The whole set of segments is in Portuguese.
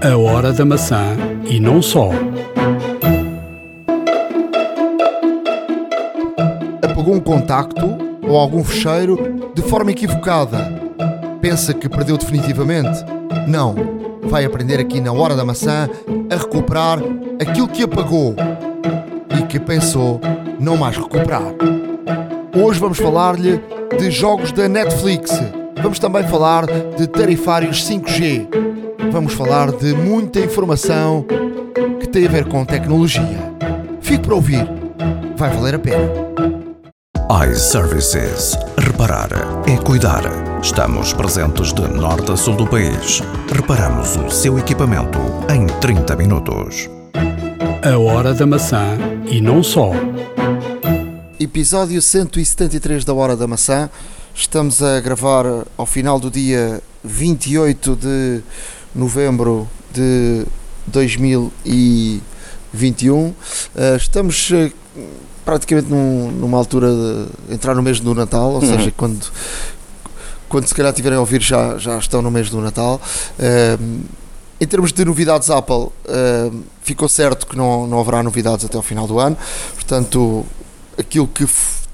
A hora da maçã e não só. Apagou um contacto ou algum fecheiro de forma equivocada. Pensa que perdeu definitivamente? Não. Vai aprender aqui na hora da maçã a recuperar aquilo que apagou e que pensou não mais recuperar. Hoje vamos falar-lhe de jogos da Netflix. Vamos também falar de tarifários 5G. Vamos falar de muita informação que tem a ver com tecnologia. Fique para ouvir. Vai valer a pena. iServices. Reparar é cuidar. Estamos presentes de norte a sul do país. Reparamos o seu equipamento em 30 minutos. A hora da maçã e não só. Episódio 173 da Hora da Maçã. Estamos a gravar ao final do dia 28 de novembro de 2021. Eh, Estamos eh, praticamente num- numa altura de entrar no mês do Natal, ou seja, quando, quando se calhar tiverem a ouvir já, já estão no mês do Natal. Eh, em termos de novidades Apple, ficou certo que não, não haverá novidades até ao final do ano, portanto, aquilo que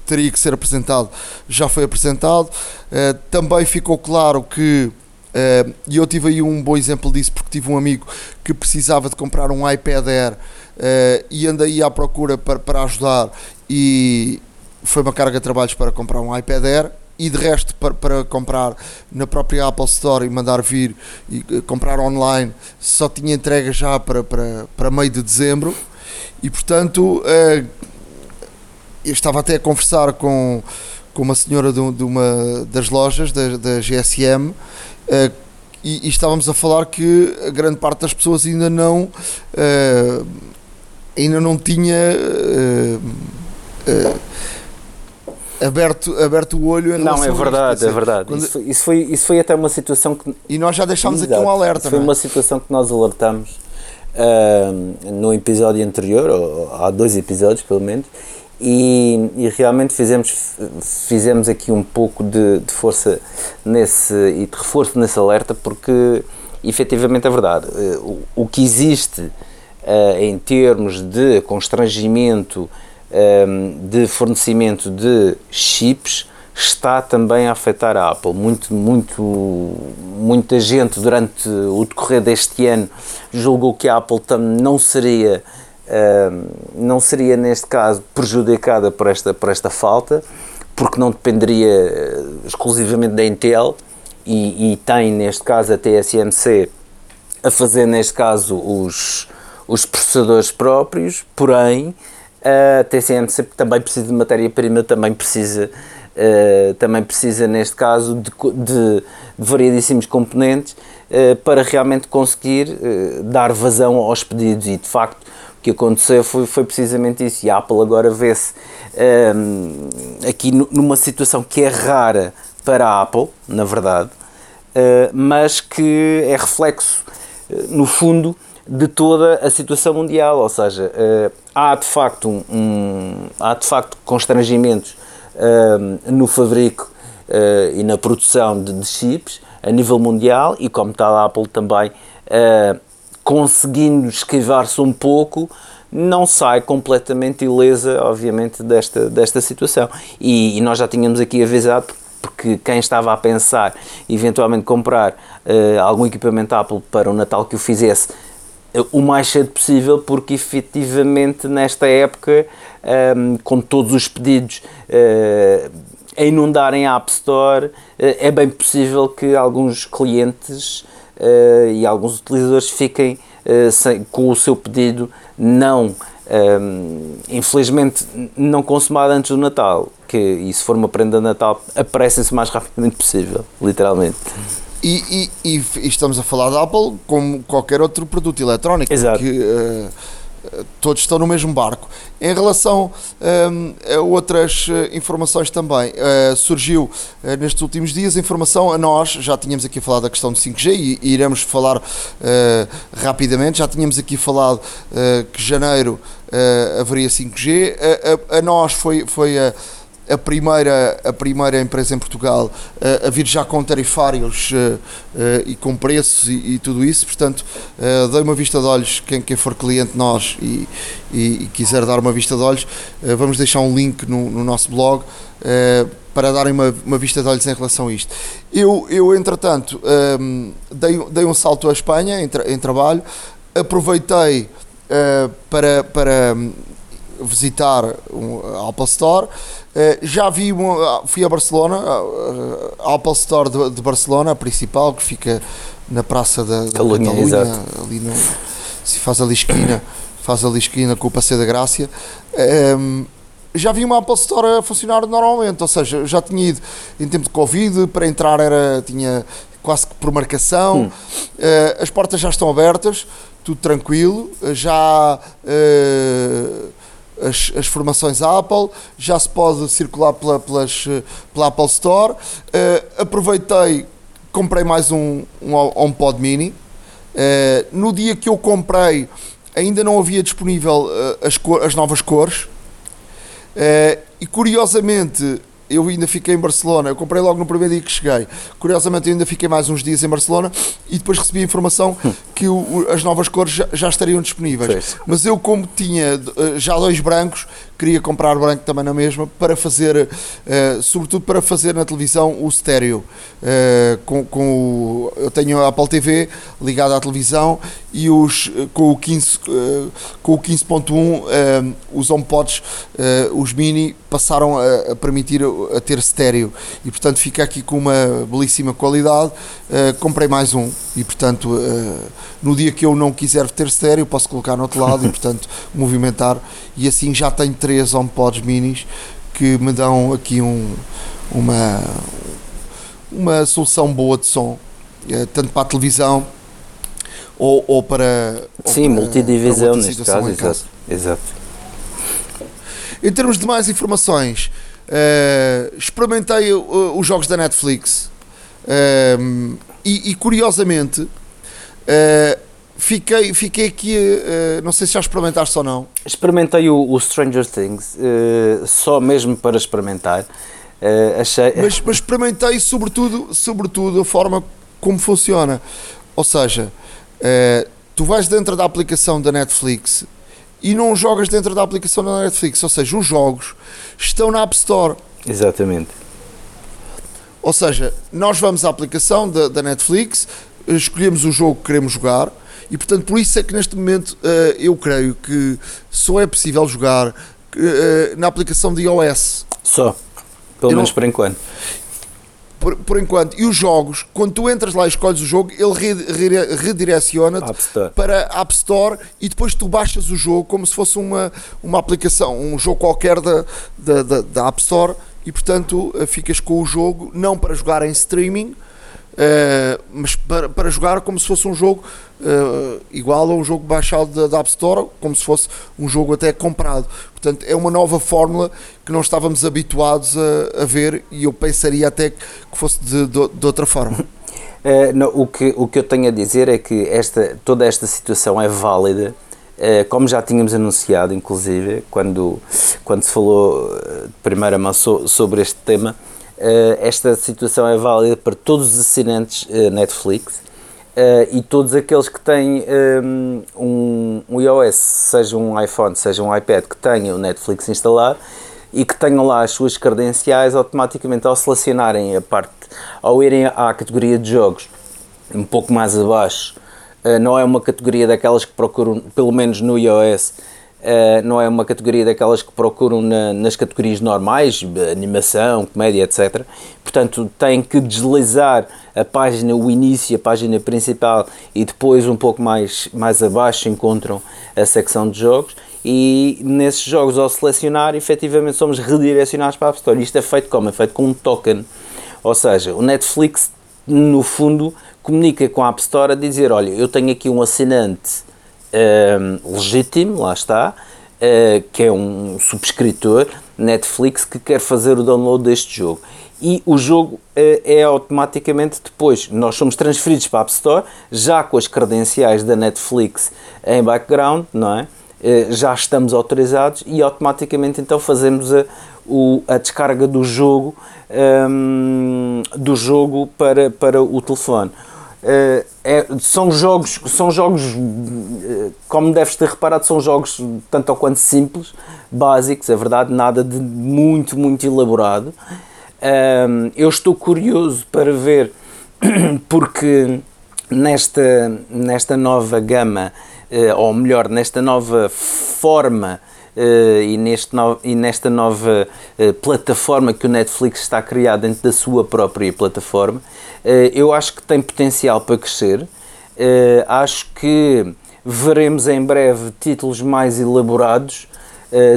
teria que ser apresentado já foi apresentado. Eh, também ficou claro que, eh, e eu tive aí um bom exemplo disso, porque tive um amigo que precisava de comprar um iPad Air eh, e andei à procura para, para ajudar e foi uma carga de trabalhos para comprar um iPad Air e de resto para, para comprar na própria Apple Store e mandar vir e eh, comprar online só tinha entrega já para, para, para meio de dezembro. E portanto eu estava até a conversar com, com uma senhora de uma das lojas da, da GSM eh, e, e estávamos a falar que a grande parte das pessoas ainda não eh, ainda não tinha eh, aberto, aberto o olho em Não, é verdade, dizer, é verdade. quando- Isso, foi, isso, foi, isso foi até uma situação que. e nós já deixámos aqui Exato. um alerta Foi não é? uma situação que nós alertamos ah, no episódio anterior, ou há dois episódios pelo menos, e, e realmente fizemos, fizemos aqui um pouco de, de força nesse e de reforço nesse alerta, porque efetivamente é verdade. Eh, o, o que existe ah, em termos de constrangimento um, de fornecimento de chips está também a afetar a Apple. Muito, muito, muita gente durante o decorrer deste ano julgou que a Apple não seria, não seria neste caso prejudicada por esta, por esta falta, porque não dependeria eh, exclusivamente da Intel e, e tem neste caso a TSMC a fazer neste caso os, os processadores próprios, porém a TCMC também precisa de matéria-prima, também precisa, eh, também precisa neste caso de, de, de variedíssimos componentes eh, para realmente conseguir eh, dar vazão aos pedidos. E de facto que aconteceu foi, foi precisamente isso e a Apple agora vê-se ehm, aqui nu- numa situação que é rara para a Apple, na verdade, eh, mas que é reflexo, eh, no fundo, de toda a situação mundial. Ou seja, eh, há de facto, um, um- há de facto constrangimentos eh, no fabrico eh, e na produção de, de chips a nível mundial e, como tal, a Apple também conseguindo esquivar-se um pouco. Não sai completamente ilesa, obviamente, desta, desta situação. E, e nós já tínhamos aqui avisado, porque quem estava a pensar eventualmente comprar eh, algum equipamento Apple para o Natal que o fizesse eh, o mais cedo possível, porque efetivamente nesta época, ehm, com todos os pedidos eh, a inundarem a App Store, é bem possível que alguns clientes eh, e alguns utilizadores fiquem eh, sem- com o seu pedido não ehm, infelizmente não consumado antes do Natal que e se for uma prenda de Natal aparecem-se o mais rapidamente possível literalmente E, e- e estamos a falar da Apple como qualquer outro produto eletrónico, Exato. eh, eh, todos estão no mesmo barco. Em relação ehm, a outras eh, informações também, eh, surgiu eh, nestes últimos dias informação a nós, já tínhamos aqui falado da questão do 5G e, e iremos falar eh, rapidamente, já tínhamos aqui falado que janeiro haveria 5G, a, a- a nós foi, foi a a primeira, a primeira empresa em Portugal a, a vir já com tarifários e com preços e, e, tudo isso, portanto, dei uma vista de olhos, quem, quem for cliente nós e, e, e quiser dar uma vista de olhos, vamos deixar um link no, no nosso blog para darem uma, uma, vista de olhos em relação a isto. Eu, eu entretanto, um, dei, dei um salto à Espanha em, tra, em trabalho, aproveitei uh, para, para visitar a Apple Store. Uh, já vi, uma, fui a Barcelona, a Apple Store de, de, Barcelona, a principal, que fica na Praça da, da Catalunha, ali no, se faz ali esquina, faz ali esquina com o Passeio da Grácia. Um, já vi uma Apple Store a funcionar normalmente, ou seja, já tinha ido em tempo de Covid, para entrar era, tinha quase que por marcação, hum. uh, as portas já estão abertas, tudo tranquilo, já uh, as, as, formações Apple, já se pode circular pela, pelas, pela Apple Store, uh, aproveitei, comprei mais um, um HomePod Mini, no dia que eu comprei ainda não havia disponível as, cor, as novas cores, Uh, e curiosamente, eu ainda fiquei em Barcelona, eu comprei logo no primeiro dia que cheguei. Curiosamente, eu ainda fiquei mais uns dias em Barcelona e depois recebi a informação que o, as novas cores já, já estariam disponíveis. Mas eu, como tinha uh, já dois brancos, queria comprar branco também na mesma para fazer, uh, sobretudo para fazer na televisão o estéreo. Uh, com, com o, eu tenho a Apple TV ligada à televisão e os, com o 15, uh, com o 15.1 os HomePods, os mini, passaram a, a, permitir a ter estéreo e portanto fica aqui com uma belíssima qualidade. comprei mais um e portanto no dia que eu não quiser ter estéreo posso colocar no outro lado e portanto movimentar e assim já tenho três HomePods minis que me dão aqui um, uma, uma solução boa de som, eh, tanto para a televisão ou, ou para. Sim, ou para, multidivisão para neste caso, exato, exato. Em termos de mais informações, uh, experimentei uh, os jogos da Netflix uh, e, e, curiosamente Fiquei, fiquei aqui, uh, não sei se já experimentaste ou não. Experimentei o, o Stranger Things, uh, só mesmo para experimentar. Uh, achei... mas, mas experimentei sobretudo, sobretudo a forma como funciona. Ou seja, tu vais dentro da aplicação da Netflix e não jogas dentro da aplicação da Netflix. Ou seja, os jogos estão na App Store. Exatamente. Ou seja, nós vamos à aplicação da, da Netflix, escolhemos o jogo que queremos jogar e portanto, por isso é que neste momento uh, eu creio que só é possível jogar uh, na aplicação de iOS. Só, pelo eu menos não... por enquanto. Por, por, enquanto. E os jogos, quando tu entras lá e escolhes o jogo, ele re, re, redireciona-te para a App Store e depois tu baixas o jogo como se fosse uma, uma aplicação, um jogo qualquer da, da, da, da App Store e portanto eh, ficas com o jogo não para jogar em streaming, Uh, mas para, para jogar como se fosse um jogo uh, igual a um jogo baixado da, da, App Store, como se fosse um jogo até comprado. Portanto, é uma nova fórmula que não estávamos habituados a, a ver e eu pensaria até que fosse de, de, de outra forma. Uh, não, o, que, o que eu tenho a dizer é que esta, toda esta situação é válida, como já tínhamos anunciado, inclusive, quando, quando se falou de primeira mão sobre este tema esta situação é válida para todos os assinantes uh, Netflix uh, e todos aqueles que têm um, um iOS, seja um iPhone, seja um iPad, que tenham o Netflix instalado e que tenham lá as suas credenciais, automaticamente ao selecionarem a parte, ao irem à categoria de jogos um pouco mais abaixo, não é uma categoria daquelas que procuram, pelo menos no iOS, Uh, não é uma categoria daquelas que procuram na, nas categorias normais, animação, comédia, etc. Portanto, tem que deslizar a página, o início, a página principal e depois um pouco mais, mais abaixo encontram a secção de jogos e nesses jogos ao selecionar efetivamente somos redirecionados para a App Store. Isto é feito como? É feito com um token. Ou seja, o Netflix no fundo comunica com a App Store a dizer, olha, eu tenho aqui um assinante Ehm, legítimo, lá está, uh, que é um subscritor Netflix que quer fazer o download deste jogo. E o jogo uh, é automaticamente depois, nós somos transferidos para a App Store, já com as credenciais da Netflix em background, não é? já estamos autorizados e automaticamente então fazemos a, o, a descarga do jogo, um, do jogo para, para o telefone. Uh, é, são jogos, são jogos, uh, como deves ter reparado, são jogos tanto ou quanto simples, básicos, é verdade, nada de muito, muito elaborado. Um, eu estou curioso para ver, porque nesta, nesta nova gama, ou melhor, nesta nova forma e, neste no, e nesta nova uh, plataforma que o Netflix está a criar dentro da sua própria plataforma, uh, eu acho que tem potencial para crescer. acho que veremos em breve títulos mais elaborados,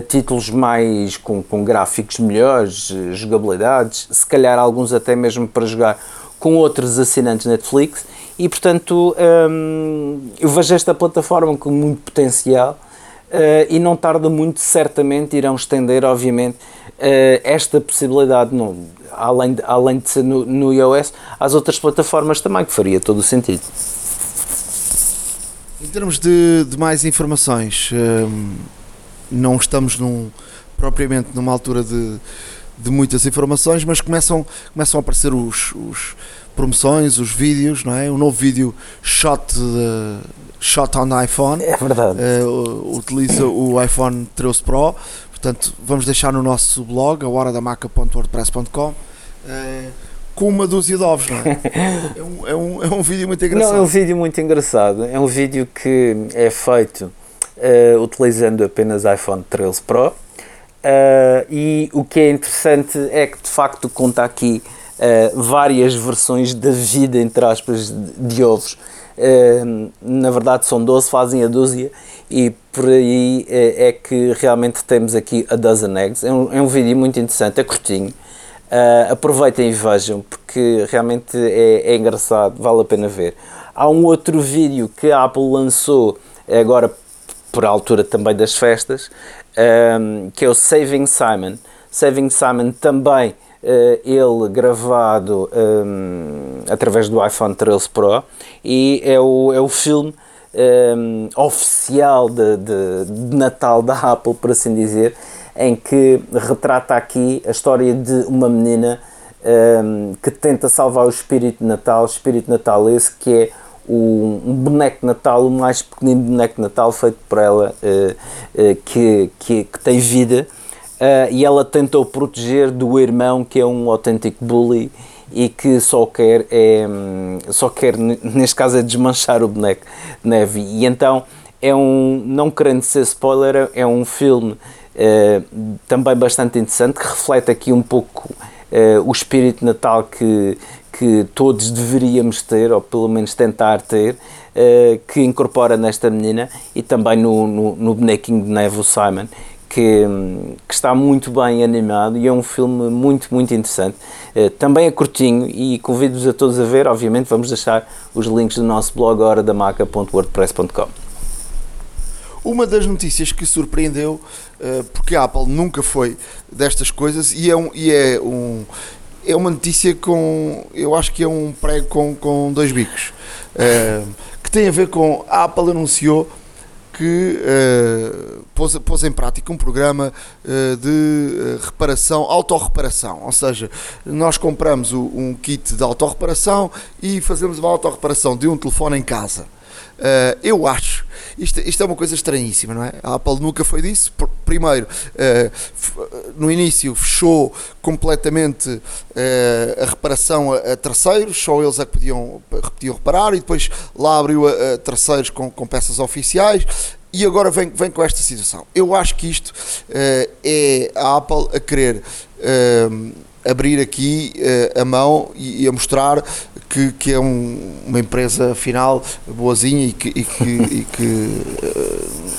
títulos mais com, com gráficos melhores, jogabilidades, se calhar alguns até mesmo para jogar com outros assinantes Netflix. E portanto, um, eu vejo esta plataforma com muito potencial Uh, e não tarda muito, certamente irão estender, obviamente, uh, esta possibilidade, no, além, de, além de ser no, no iOS, às outras plataformas também, que faria todo o sentido. Em termos de, de mais informações, ehm, não estamos num, propriamente numa altura de, de muitas informações, mas começam, começam a aparecer os, os promoções, os vídeos, não é? Um novo vídeo shot de, shot on iPhone. É verdade. Uh, utiliza o iPhone 13 Pro. Portanto, vamos deixar no nosso blog, a horadamaca.wordpress.com. Uh, eh, com uma dúzia de ovos, não é? é, um, é, um, é um vídeo muito engraçado. Não, é um vídeo muito engraçado. É um vídeo que é feito uh, utilizando apenas iPhone 13 Pro. Uh, e o que é interessante é que de facto conta aqui uh, várias versões da vida, entre aspas, de, de ovos na verdade são 12, fazem a dúzia e por aí é, é que realmente temos aqui a Dozen Eggs. É um, é um vídeo muito interessante, é curtinho. Uh, aproveitem e vejam porque realmente é, é, engraçado, vale a pena ver. Há um outro vídeo que a Apple lançou agora por altura também das festas, um, que é o Saving Simon. Saving Simon também ele gravado um, através do iPhone 13 Pro e é o, é o filme um, oficial de, de, de, Natal da Apple, por assim dizer, em que retrata aqui a história de uma menina um, que tenta salvar o espírito de Natal, o espírito de Natal esse que é o, um boneco de Natal, o mais pequenino boneco de Natal feito por ela, uh, uh, que, que, que tem vida uh, e ela tentou proteger do irmão que é um autêntico bully e que só quer é, só quer neste caso é desmanchar o boneco de neve. E então é um não querendo ser spoiler é um filme uh, também bastante interessante que reflete aqui um pouco uh, o espírito Natal que que todos deveríamos ter ou pelo menos tentar ter que incorpora nesta menina e também no, no, no bonequinho de neve o Simon que, que, está muito bem animado e é um filme muito, muito interessante. Uh, também é curtinho e convido-vos a todos a ver. Obviamente, vamos deixar os links do nosso blog horadamaca.wordpress.com. Uma das notícias que surpreendeu, uh, porque a Apple nunca foi destas coisas e é, um, e é, um, é uma notícia com. Eu acho que é um prego com, com dois bicos. Uh, que tem a ver com. A Apple anunciou que uh, pôs, pôs, em prática um programa uh, de uh, reparação, autorreparação. Ou seja, nós compramos o, um kit de autorreparação e fazemos uma autorreparação de um telefone em casa. Uh, eu acho, isto, isto, é uma coisa estranhíssima, não é? A Apple nunca foi disso. Primeiro, uh, no início fechou completamente uh, a reparação a, terceiros, só eles é que podiam, podiam reparar, e depois lá abriu a, terceiros com, com, peças oficiais. E agora vem, vem com esta situação. Eu acho que isto é a Apple a querer abrir aqui uh, a mão e, e, a mostrar que, que é um, uma empresa final boazinha e que, e que, e que, uh,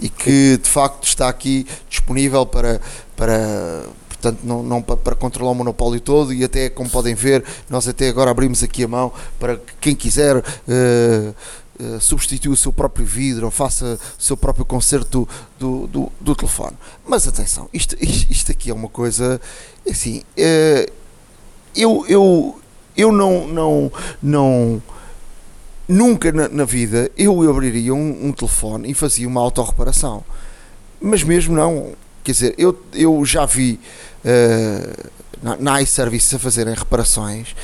e que de facto está aqui disponível para, para portanto não, não para, para, controlar o monopólio todo e até como podem ver nós até agora abrimos aqui a mão para quem quiser uh, Uh, substitua o seu próprio vidro ou faça o seu próprio conserto do, do, do telefone. Mas atenção, isto, isto aqui é uma coisa assim. Uh, eu, eu, eu não, não, não, nunca na, na vida eu abriria um, um, telefone e fazia uma autorreparação. Mas mesmo não. Quer dizer, eu, eu já vi uh, na, na iService a fazerem reparações.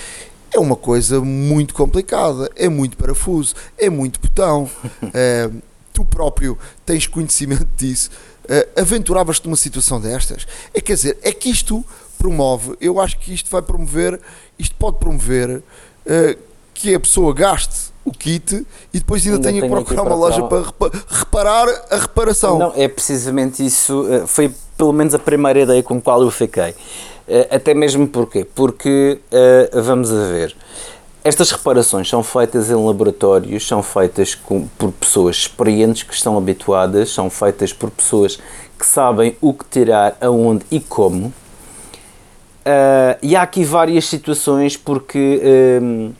É uma coisa muito complicada, é muito parafuso, é muito botão. Uh, tu próprio tens conhecimento disso. Uh, Aventuravas-te numa situação destas? É quer dizer, é que isto promove, eu acho que isto vai promover, isto pode promover que a pessoa gaste o kit e depois ainda, ainda tenha que procurar uma loja para reparar a reparação. Não, é precisamente isso. Eh, foi pelo menos a primeira ideia com a qual eu fiquei. Eh, até mesmo porquê? Porque, vamos a ver, estas reparações são feitas em laboratórios, são feitas com, por pessoas experientes que estão habituadas, são feitas por pessoas que sabem o que tirar, aonde e como. Uh, e há aqui várias situações porque uh,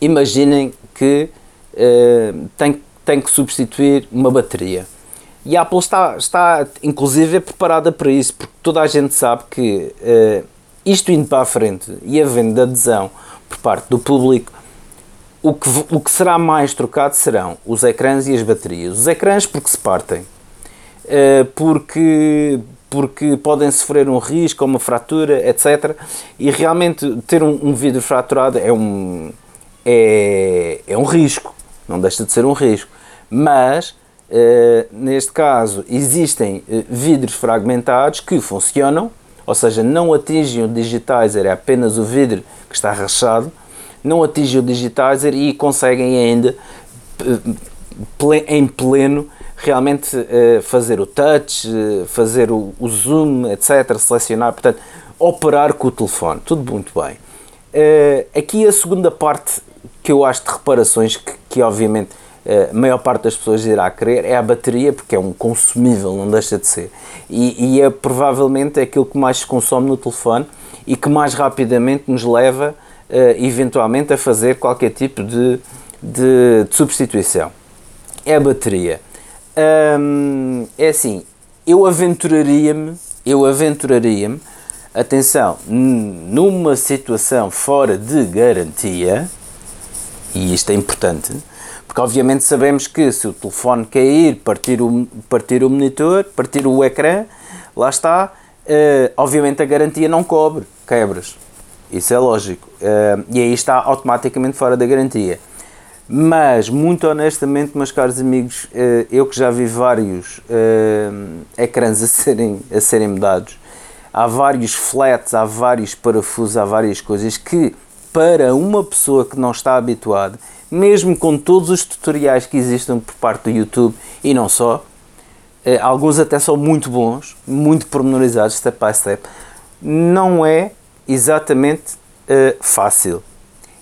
imaginem que uh, tem, tem que substituir uma bateria. E a Apple está, está inclusive preparada para isso, porque toda a gente sabe que uh, isto indo para a frente e havendo adesão por parte do público, o que, o que será mais trocado serão os ecrãs e as baterias. Os ecrãs porque se partem, uh, porque, porque podem sofrer um risco, uma fratura, etc. E realmente ter um, um vidro fraturado é um, é, é um risco, não deixa de ser um risco. Mas, uh, neste caso, existem uh, vidros fragmentados que funcionam, ou seja, não atingem o digitizer, é apenas o vidro que está rachado, não atingem o digitizer e conseguem ainda, em pleno, realmente uh, fazer o touch, fazer o, o zoom, etc., selecionar, portanto, operar com o telefone, tudo muito bem. Uh, aqui a segunda parte que eu acho de reparações que, que obviamente a maior parte das pessoas irá querer é a bateria, porque é um consumível, não deixa de ser. E, e é provavelmente aquilo que mais se consome no telefone e que mais rapidamente nos leva uh, eventualmente a fazer qualquer tipo de, de, de substituição. É a bateria. É assim, eu aventuraria-me, eu aventuraria-me, atenção, numa situação fora de garantia, e isto é importante, porque obviamente sabemos que se o telefone cair, partir o, partir o monitor, partir o ecrã, lá está, uh, obviamente a garantia não cobre quebras. Isso é lógico. Uh, e aí está automaticamente fora da garantia. Mas, muito honestamente, meus caros amigos, uh, eu que já vi vários ecrãs a serem, a serem mudados, há vários flats, há vários parafusos, há várias coisas que para uma pessoa que não está habituada, mesmo com todos os tutoriais que existem por parte do YouTube e não só, eh, alguns até são muito bons, muito pormenorizados, step by step, não é exatamente uh, fácil.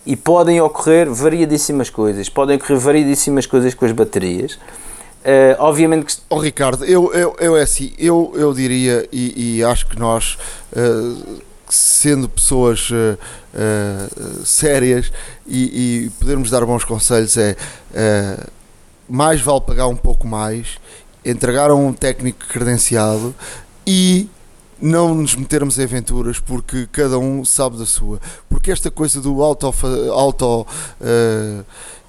E podem ocorrer variadíssimas coisas, podem ocorrer variadíssimas coisas com as baterias. Uh, obviamente que... Oh, Ricardo, eu, eu, eu é assim, eu, eu diria e, e acho que nós uh, sendo pessoas uh, sérias e, e, podermos dar bons conselhos é mais vale pagar um pouco mais, entregar a um técnico credenciado e não nos metermos em aventuras porque cada um sabe da sua. Porque esta coisa do auto, auto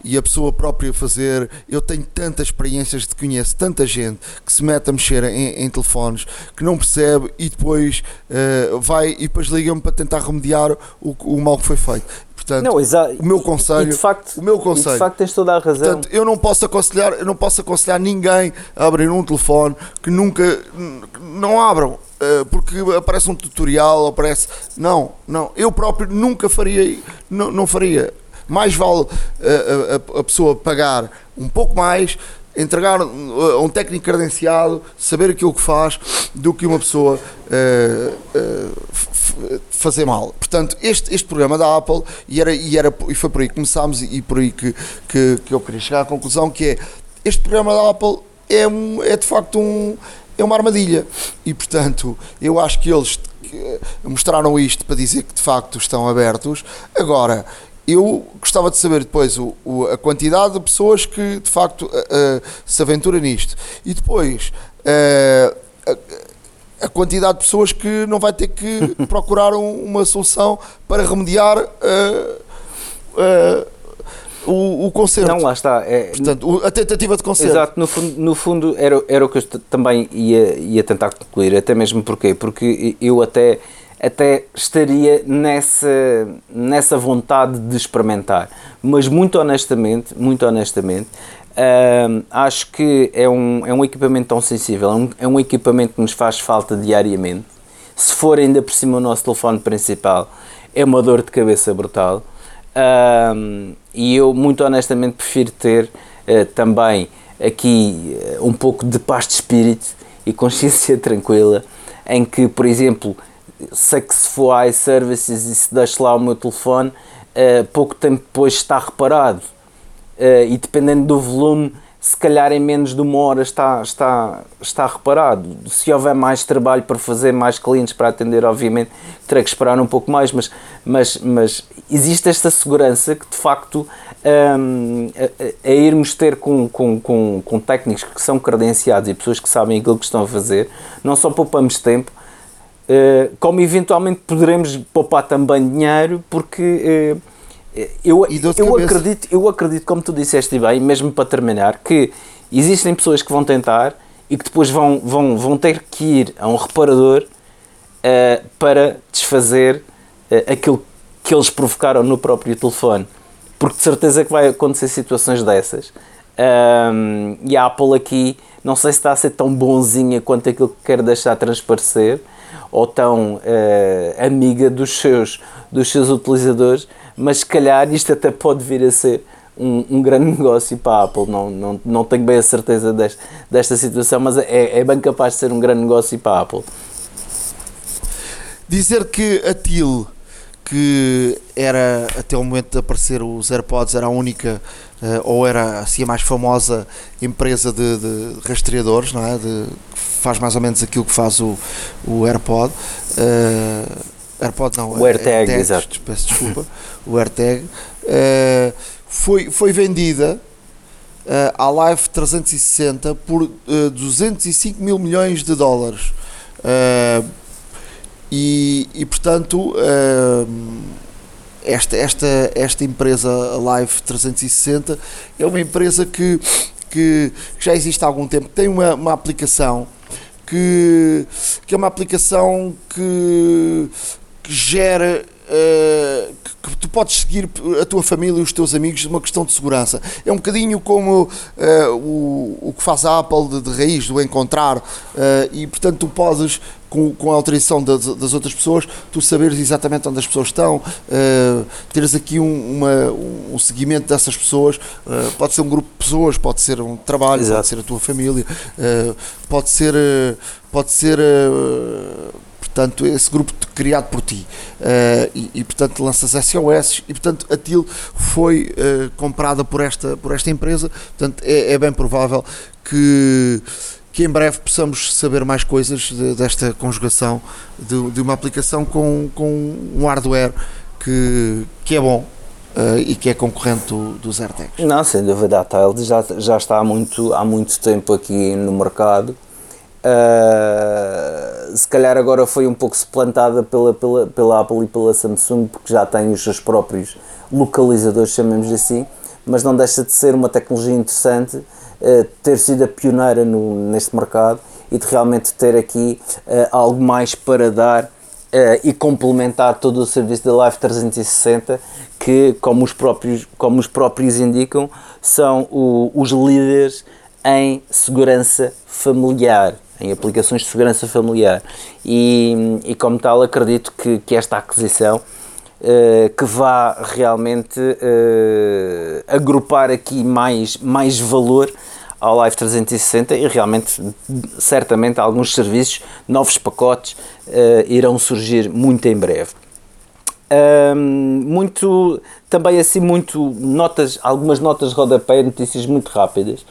e a pessoa própria fazer. Eu tenho tantas experiências de conheço tanta gente que se mete a mexer em, em telefones que não percebe e depois uh, vai e depois liga-me para tentar remediar o, o mal que foi feito. Portanto, não, o meu conselho, de facto, o meu conselho, de facto tens toda a razão. Portanto, eu não posso aconselhar, eu não posso aconselhar ninguém a abrir um telefone que nunca não abram porque aparece um tutorial, aparece não, não, eu próprio nunca faria, não, não faria mais vale a, eh, a, a pessoa pagar um pouco mais entregar a um técnico credenciado, saber aquilo que faz, do que uma pessoa uh, uh, fazer mal. Portanto, este, este programa da Apple, e, era, e, era, e foi por aí que começámos, e por aí que, que, que eu queria chegar à conclusão, que é, este programa da Apple é, um, é de facto um, é uma armadilha. E, portanto, eu acho que eles mostraram isto para dizer que de facto estão abertos. Agora, eu gostava de saber depois o, o, a quantidade de pessoas que de facto uh, uh, se aventura nisto e depois uh, a, a, quantidade de pessoas que não vai ter que procurar um, uma solução para remediar o, o concerto. Não, lá está. É, Portanto, o- a tentativa de concerto. Exato, no fundo, no fundo era, era o que eu também ia, ia tentar concluir, até mesmo porque Porque eu até, até estaria nessa, nessa vontade de experimentar, mas muito honestamente, muito honestamente, hum, acho que é um, é um equipamento tão sensível, é um, é um equipamento que nos faz falta diariamente. Se for ainda por cima o nosso telefone principal, é uma dor de cabeça brutal. Hum, e eu, muito honestamente, prefiro ter eh, também aqui eh, um pouco de paz de espírito e consciência tranquila, em que, por exemplo, sei que se for a iServices e se deixo lá o meu telefone, eh, pouco tempo depois está reparado. E dependendo do volume, se calhar em menos de uma hora está, está, está reparado. Se houver mais trabalho para fazer, mais clientes para atender, obviamente terei que esperar um pouco mais, mas, mas, mas existe esta segurança que de facto hum, a, a irmos ter com, com, com, com técnicos que são credenciados e pessoas que sabem aquilo que estão a fazer, não só poupamos tempo, eh, como eventualmente poderemos poupar também dinheiro, porque eh, eu, E de eu cabeça. acredito, eu acredito, como tu disseste bem, mesmo para terminar, que existem pessoas que vão tentar e que depois vão, vão, vão ter que ir a um reparador eh, para desfazer eh, aquilo que eles provocaram no próprio telefone. Porque de certeza que vai acontecer situações dessas. Ahm, e a Apple aqui, não sei se está a ser tão bonzinha quanto aquilo que quer deixar transparecer, ou tão eh, amiga dos seus, dos seus utilizadores, mas se calhar isto até pode vir a ser um, um grande negócio para a Apple. Não, não, não tenho bem a certeza desta, desta situação, mas é, é bem capaz de ser um grande negócio para a Apple. Dizer que a TIL, que era até o momento de aparecer os AirPods, era a única eh, ou era assim a mais famosa empresa de, de rastreadores, não é? De, faz mais ou menos aquilo que faz o, o AirPod. eh, AirPod não, O AirTag, AirTags, exato. Peço desculpa, o AirTag. eh, foi, foi vendida eh, à Live 360 por eh, 205 mil milhões de dólares. E, e, portanto esta, esta, esta empresa a Live 360 é uma empresa que, que já existe há algum tempo, tem uma, uma aplicação que, que é uma aplicação que, que gera eh, que, que tu podes seguir a tua família e os teus amigos uma questão de segurança. É um bocadinho como eh, o, o que faz a Apple de, de raiz, do encontrar, eh, e portanto tu podes, com, com a autorização das, das outras pessoas, tu saberes exatamente onde as pessoas estão, teres aqui um, uma, um seguimento dessas pessoas, pode ser um grupo de pessoas, pode ser um trabalho, Exato. pode ser a tua família, pode ser, pode ser portanto, esse grupo criado por ti. Eh, e, e, portanto, lanças SOS e, portanto, a TIL foi eh, comprada por esta, por esta empresa. Portanto, é, é bem provável que, que em breve possamos saber mais coisas de- desta conjugação de, de uma aplicação com, com um hardware que, que é bom. eh, e que é concorrente do, dos AirTags. Não, sem dúvida, a Tile já, já está há muito, há muito tempo aqui no mercado. Uh, se calhar agora foi um pouco suplantada pela, pela, pela Apple e pela Samsung, porque já tem os seus próprios localizadores, chamemos assim, mas não deixa de ser uma tecnologia interessante uh, ter sido a pioneira no, neste mercado e de realmente ter aqui uh, algo mais para dar e complementar todo o serviço da Live 360 que, como os próprios, como os próprios indicam, são o- os líderes em segurança familiar, em aplicações de segurança familiar. E, e como tal, acredito que, que esta aquisição eh, que vá realmente eh, agrupar aqui mais, mais valor ao Live 360 e realmente, certamente, alguns serviços, novos pacotes eh, irão surgir muito em breve. Muito, também assim, muito notas, algumas notas de rodapé, notícias muito rápidas.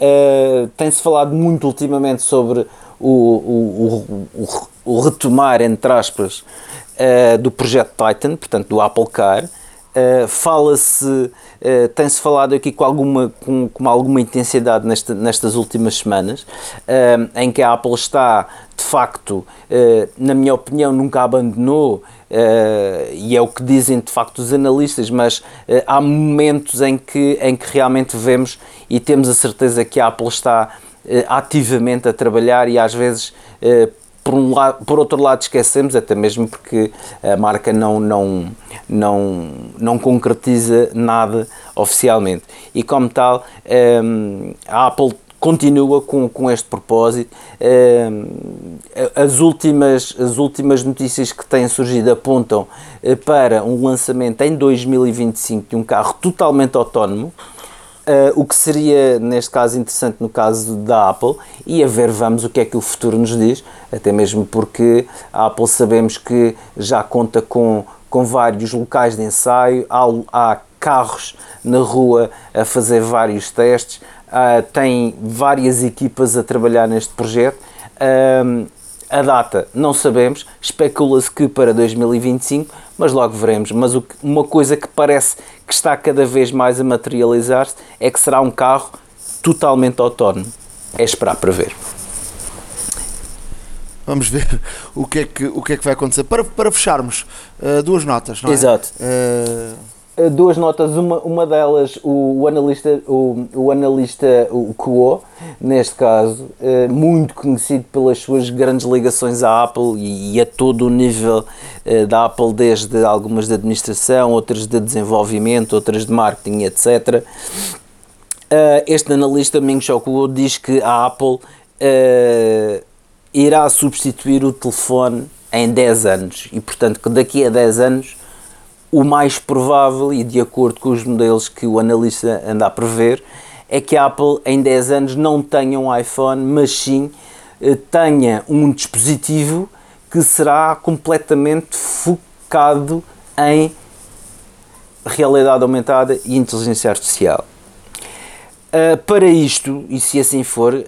Uh, Tem-se falado muito ultimamente sobre o, o, o, o, o retomar, entre aspas, uh, do projeto Titan, portanto do Apple Car. Uh, Fala-se, uh, tem-se falado aqui com alguma, com, com alguma intensidade nesta, nestas últimas semanas, uh, em que a Apple está, de facto, na minha opinião, nunca abandonou, e é o que dizem de facto os analistas, mas há momentos em que, em que realmente vemos e temos a certeza que a Apple está ativamente a trabalhar e às vezes por, um lado, por outro lado esquecemos, até mesmo porque a marca não, não, não, não concretiza nada oficialmente. E como tal, um, a Apple continua com, com este propósito. Um, as, últimas, as últimas notícias que têm surgido apontam eh, para um lançamento em 2025 de um carro totalmente autónomo, Uh, o que seria, neste caso, interessante no caso da Apple, e a ver, vamos o que é que o futuro nos diz, até mesmo porque a Apple sabemos que já conta com, com vários locais de ensaio, há, há carros na rua a fazer vários testes, uh, tem várias equipas a trabalhar neste projeto. Uh, a data não sabemos, especula-se que para 2025, mas logo veremos. Mas o, uma coisa que parece que está cada vez mais a materializar-se é que será um carro totalmente autónomo. É esperar para ver. Vamos ver o que é que, o que, é que vai acontecer. Para, para fecharmos, uh, duas notas, não é? Exato. Uh, eh, duas notas, uma, uma delas o, o analista, o, o analista o Kuo, neste caso, eh, muito conhecido pelas suas grandes ligações à Apple e, e a todo o nível eh, da Apple, desde algumas de administração, outras de desenvolvimento, outras de marketing, etc. Este analista, Ming Xiao Kuo, diz que a Apple irá substituir o telefone em 10 anos e, portanto, que daqui a 10 anos o mais provável, e de acordo com os modelos que o analista anda a prever, é que a Apple em 10 anos não tenha um iPhone, mas sim eh, tenha um dispositivo que será completamente focado em realidade aumentada e inteligência artificial. Uh, para isto, e se assim for, uh,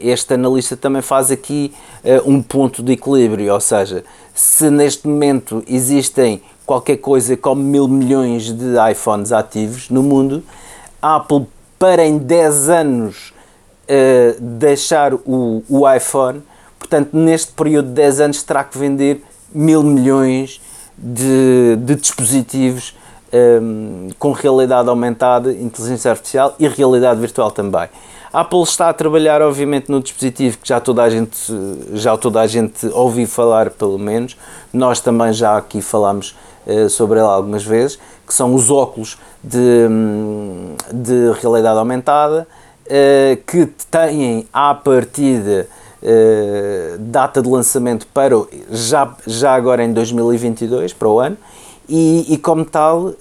este analista também faz aqui uh, um ponto de equilíbrio, ou seja, se neste momento existem qualquer coisa como mil milhões de iPhones ativos no mundo, a Apple, para em 10 anos uh, deixar o, o iPhone, portanto, neste período de 10 anos, terá que vender mil milhões de, de dispositivos um, eh, com realidade aumentada, inteligência artificial e realidade virtual também. A Apple está a trabalhar, obviamente, no dispositivo que já toda a gente, já toda a gente ouviu falar, pelo menos. Nós também já aqui falámos sobre ele algumas vezes, que são os óculos de, hum, de realidade aumentada, uh, que têm à partida uh, data de lançamento para já, já agora em 2022, para o ano, e, e como tal,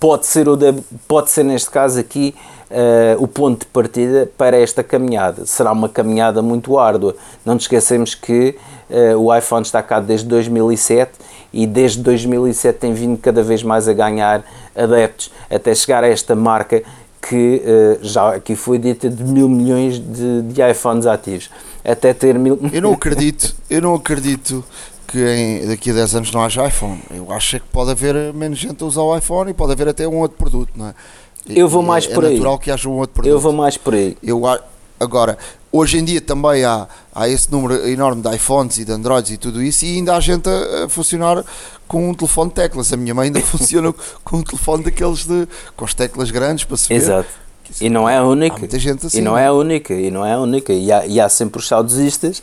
pode ser, o de, pode ser neste caso aqui uh, o ponto de partida para esta caminhada. Será uma caminhada muito árdua. Não nos esquecemos que uh, o iPhone está cá desde 2007 e desde 2007 tem vindo cada vez mais a ganhar adeptos até chegar a esta marca que uh, já aqui foi dita de mil milhões de, de iPhones ativos. Até ter mil. Eu não acredito, eu não acredito que em, daqui a 10 anos não haja iPhone. Eu acho que pode haver menos gente a usar o iPhone e pode haver até um outro produto, não é? Eu vou mais é, por aí. É natural que haja um outro produto. Eu vou mais por aí. Eu, agora, hoje em dia também há, há esse número enorme de iPhones e de Androids e tudo isso, e ainda há gente a, a funcionar com um telefone de teclas. A minha mãe ainda funciona com um telefone daqueles de, com as teclas grandes para se ver. Exato. E não é a única. Assim, e não é a única. E não é a única. E há, e há sempre os saudosistas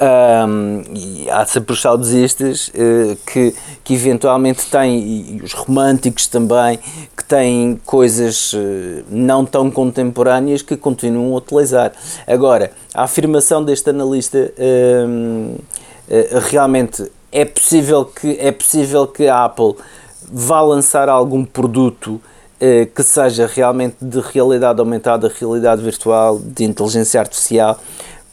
um, e há sempre os saudosistas uh, que, que eventualmente têm, e os românticos também, que têm coisas uh, não tão contemporâneas que continuam a utilizar. Agora, a afirmação deste analista uh, realmente é possível que é possível que a Apple vá lançar algum produto que seja realmente de realidade aumentada, realidade virtual, de inteligência artificial,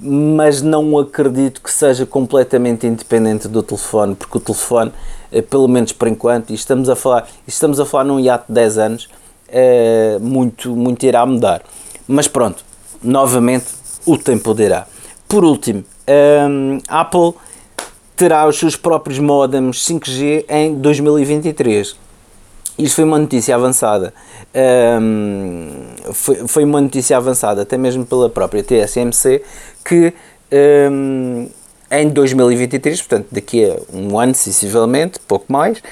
mas não acredito que seja completamente independente do telefone, porque o telefone, eh, pelo menos por enquanto, e estamos a falar, estamos a falar num hiato de 10 anos, é, muito, muito irá mudar. Mas pronto, novamente o tempo dirá. Por último, um, Apple terá os seus próprios modems 5G em 2023. Isto foi uma notícia avançada. Um, foi, foi uma notícia avançada, até mesmo pela própria TSMC, que um, em 2023, portanto daqui a um ano sensivelmente, pouco mais,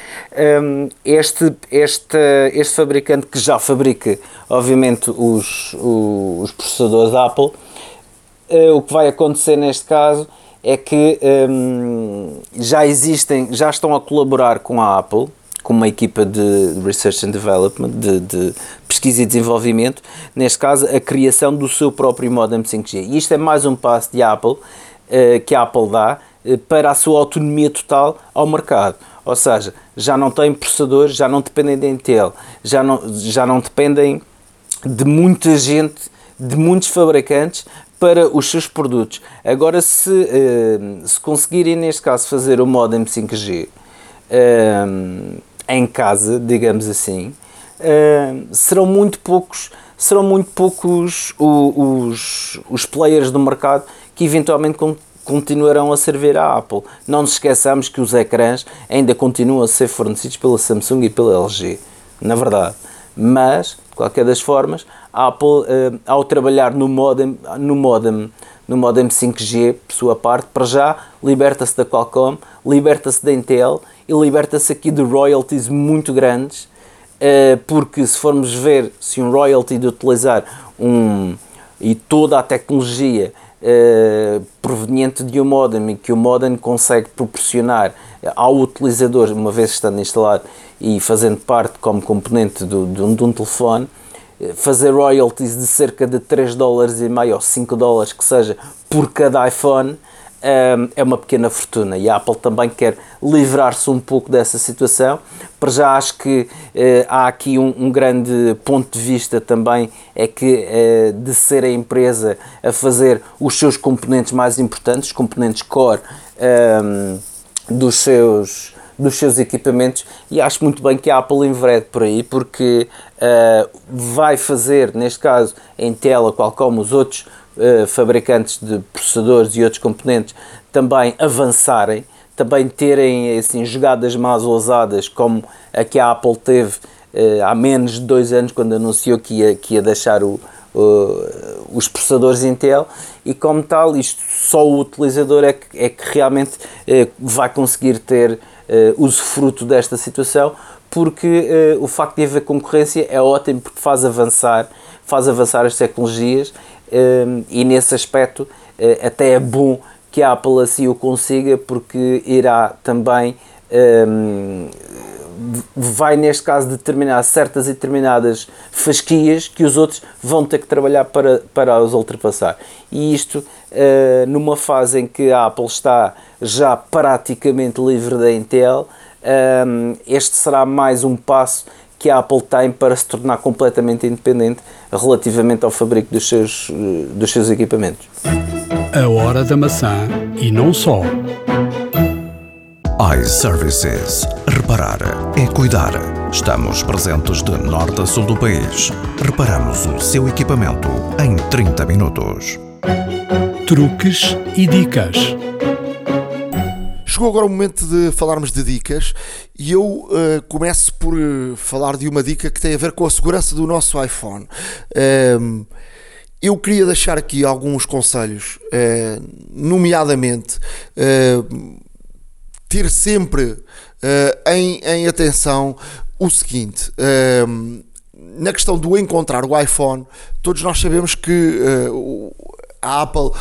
este, este, este fabricante que já fabrica, obviamente, os, os processadores Apple, eh, o que vai acontecer neste caso é que já existem, já estão a colaborar com a Apple, com uma equipa de Research and Development, de, de, pesquisa e desenvolvimento, neste caso a criação do seu próprio modem 5G. E isto é mais um passo de Apple, uh, que a Apple dá uh, para a sua autonomia total ao mercado. Ou seja, já não têm processadores, já não dependem da Intel, já não, já não dependem de muita gente, de muitos fabricantes para os seus produtos. Agora, se, uh, se conseguirem, neste caso, fazer o modem 5G em casa, digamos assim, uh, serão muito poucos, serão muito poucos os, os players do mercado que eventualmente continuarão a servir à Apple. Não nos esqueçamos que os ecrãs ainda continuam a ser fornecidos pela Samsung e pela LG, na verdade. Mas, de qualquer das formas, a Apple, uh, ao trabalhar no modem, no modem no modem 5G, por sua parte, para já liberta-se da Qualcomm, liberta-se da Intel e liberta-se aqui de royalties muito grandes, eh, porque se formos ver se um royalty de utilizar um e toda a tecnologia Uh, proveniente de um modem e que o modem consegue proporcionar ao utilizador, uma vez estando instalado e fazendo parte como componente do, de, um, de um telefone, fazer royalties de cerca de 3 dólares e meio ou 5 dólares que seja por cada iPhone é uma pequena fortuna e a Apple também quer livrar-se um pouco dessa situação. Para já acho que uh, há aqui um, um, grande ponto de vista também é que uh, de ser a empresa a fazer os seus componentes mais importantes, componentes core um, dos seus dos seus equipamentos e acho muito bem que a Apple enverede por aí porque uh, vai fazer, neste caso, em tela, qual como os outros uh, fabricantes de processadores e outros componentes também avançarem, também terem assim, jogadas mais ousadas como a que a Apple teve uh, há menos de dois anos quando anunciou que ia, que ia deixar o, os processadores Intel. E como tal isto só o utilizador é que, é que realmente vai conseguir ter uh, usufruto desta situação, porque uh, o facto de haver concorrência é ótimo porque faz avançar, faz avançar as tecnologias uh, e nesse aspecto uh, até é bom que a Apple assim o consiga porque irá também um, vai neste caso determinar certas e determinadas fasquias que os outros vão ter que trabalhar para, para os ultrapassar. E isto uh, numa fase em que a Apple está já praticamente livre da Intel, um, este será mais um passo que a Apple tem para se tornar completamente independente relativamente ao fabrico dos seus, dos seus equipamentos. A hora da maçã e não só iServices. Reparar é cuidar. Estamos presentes de norte a sul do país. Reparamos o seu equipamento em 30 minutos. Truques e dicas. Chegou agora o momento de falarmos de dicas e eu uh, começo por uh, falar de uma dica que tem a ver com a segurança do nosso iPhone. Um, ehm, eu queria deixar aqui alguns conselhos, uh, nomeadamente ter sempre uh, em, em atenção o seguinte. Uh, na questão do encontrar o iPhone, todos nós sabemos que uh, a Apple,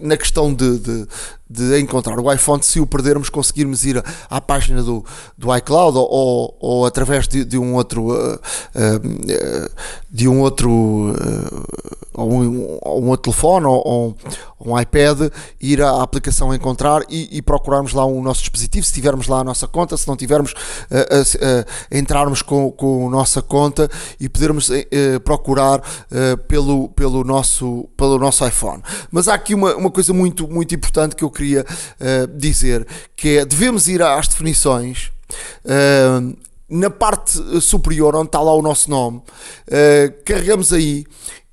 na questão de, de, de encontrar o iPhone, se o perdermos, conseguirmos ir à página do, do iCloud ou, ou através de, de um outro uh, uh, de um outro uh, um, um outro telefone ou, ou, um iPad, ir à aplicação encontrar e, e, procurarmos lá o nosso dispositivo, se tivermos lá a nossa conta, se não tivermos, entrarmos com, com a nossa conta e podermos procurar pelo, pelo, nosso, pelo nosso iPhone. Mas há aqui uma, uma coisa muito, muito importante que eu queria uh, dizer, que é devemos ir às definições. Uh, na parte superior, onde está lá o nosso nome, uh, carregamos aí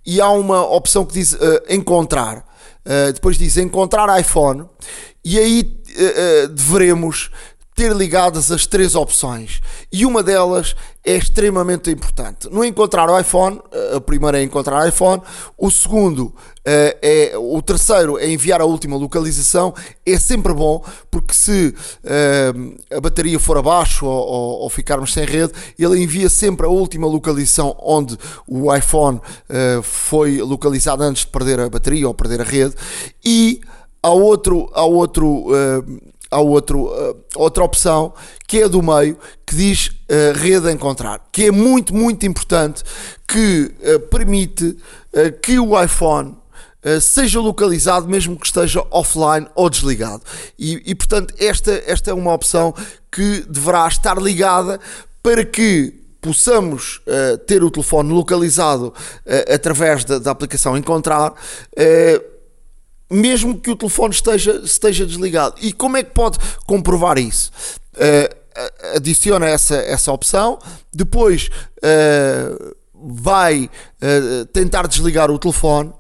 e há uma opção que diz encontrar. depois diz encontrar iPhone e aí deveremos ter ligadas as três opções. E uma delas é extremamente importante. No encontrar o iPhone, a primeira é encontrar o iPhone, o segundo é o terceiro é enviar a última localização. É sempre bom porque se a bateria for abaixo ou, ou, ficarmos sem rede, ele envia sempre a última localização onde o iPhone foi localizado antes de perder a bateria ou perder a rede. E há outro, há outro há outro, uh, outra opção que é do meio que diz uh, rede a encontrar, que é muito, muito importante, que uh, permite que o iPhone seja localizado mesmo que esteja offline ou desligado. E, e, portanto, esta, esta é uma opção que deverá estar ligada para que possamos uh, ter o telefone localizado uh, através da, da, aplicação Encontrar. Uh, mesmo que o telefone esteja, esteja desligado. E como é que pode comprovar isso? Uh, adiciona essa, essa opção, depois uh, vai uh, tentar desligar o telefone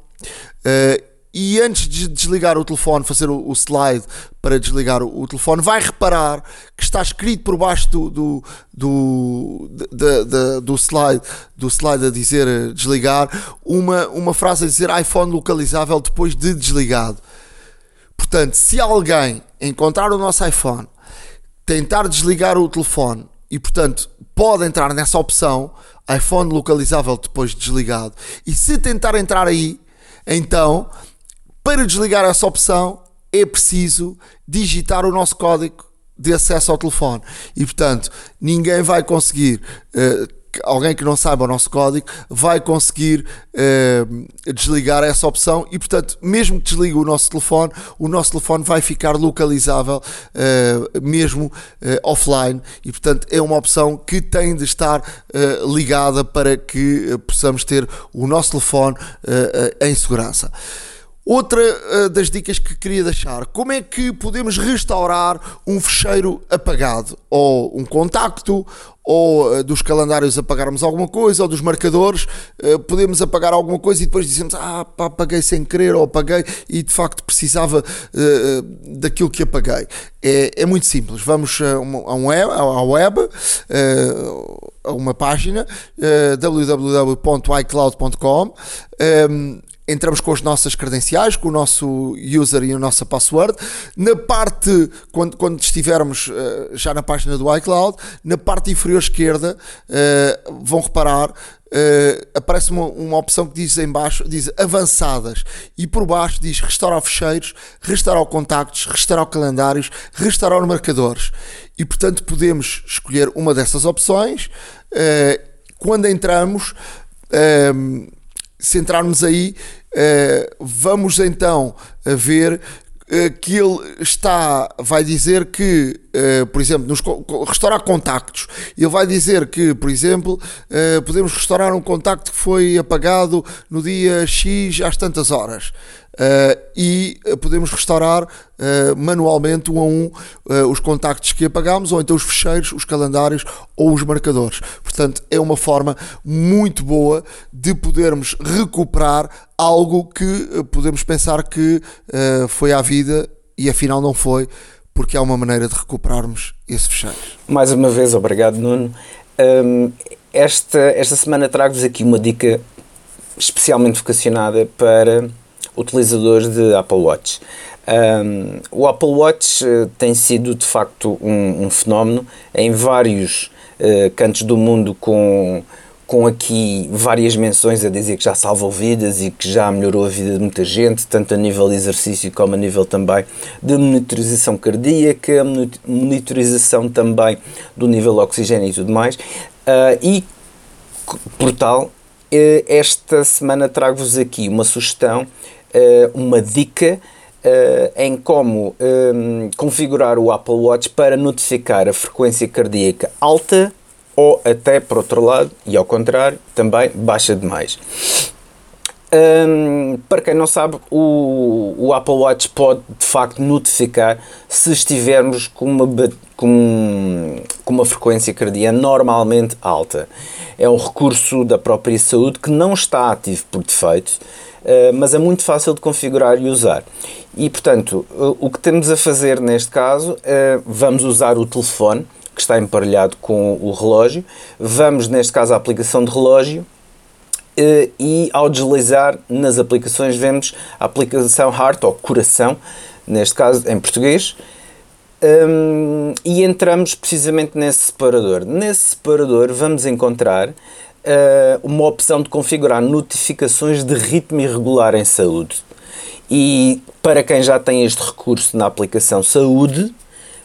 e antes de desligar o telefone, fazer o, o slide para desligar o, o, telefone, vai reparar que está escrito por baixo do, do, do, de, de, do, slide, do slide a dizer eh, desligar, uma, uma frase a dizer iPhone localizável depois de desligado. Portanto, se alguém encontrar o nosso iPhone, tentar desligar o telefone e, portanto, pode entrar nessa opção, iPhone localizável depois de desligado, e se tentar entrar aí, então para desligar essa opção é preciso digitar o nosso código de acesso ao telefone. E portanto ninguém vai conseguir uh, alguém que não saiba o nosso código vai conseguir uh, desligar essa opção. E portanto mesmo que desligue o nosso telefone o nosso telefone vai ficar localizável uh, mesmo offline. E portanto é uma opção que tem de estar ligada para que possamos ter o nosso telefone em segurança Outra uh, das dicas que queria deixar: como é que podemos restaurar um fecheiro apagado? Ou um contacto, ou uh, dos calendários apagarmos alguma coisa, ou dos marcadores, uh, podemos apagar alguma coisa e depois dizemos: Ah, pá, apaguei sem querer, ou apaguei e de facto precisava daquilo que apaguei. É, é muito simples. Vamos a, um web, à web, a uma página www.icloud.com entramos com as nossas credenciais, com o nosso user e a nossa password. Na parte, quando, quando estivermos uh, já na página do iCloud, na parte inferior esquerda, uh, vão reparar, uh, aparece uma, uma, opção que diz em baixo, diz avançadas, e por baixo diz restaurar fecheiros, restaurar contactos, restaurar calendários, restaurar marcadores. E portanto podemos escolher uma dessas opções. quando entramos, se entrarmos aí, uh, vamos então ver uh, que ele está, vai dizer que, por exemplo, nos restaurar contactos, ele vai dizer que, por exemplo, podemos restaurar um contacto que foi apagado no dia X às tantas horas. Uh, e podemos restaurar uh, manualmente um a um uh, os contactos que apagámos, ou então os fecheiros, os calendários ou os marcadores. Portanto, é uma forma muito boa de podermos recuperar algo que podemos pensar que foi à vida e afinal não foi, porque há uma maneira de recuperarmos esse fecheiro. Mais uma vez, obrigado, Nuno. Um, esta, esta semana trago-vos aqui uma dica especialmente vocacionada para utilizadores de Apple Watch. Um, o Apple Watch uh, tem sido de facto um, um fenómeno em vários uh, cantos do mundo com, com aqui várias menções a dizer que já salvou vidas e que já melhorou a vida de muita gente, tanto a nível de exercício como a nível também de monitorização cardíaca, monitorização também do nível de oxigênio e tudo mais. Uh, e por tal, esta semana trago-vos aqui uma sugestão uma dica uh, em como um, configurar o Apple Watch para notificar a frequência cardíaca alta ou até, por outro lado, e ao contrário, também baixa demais. Um, para quem não sabe, o, o, Apple Watch pode de facto notificar se estivermos com uma, com, com uma frequência cardíaca normalmente alta. É um recurso da própria saúde que não está ativo por defeito, mas é muito fácil de configurar e usar. E portanto, o que temos a fazer neste caso, uh, vamos usar o telefone que está emparelhado com o relógio, vamos neste caso a aplicação de relógio eh, e ao deslizar nas aplicações vemos a aplicação Heart ou coração, neste caso em português, um, e entramos precisamente nesse separador. Nesse separador vamos encontrar uh, uma opção de configurar notificações de ritmo irregular em saúde. E para quem já tem este recurso na aplicação Saúde,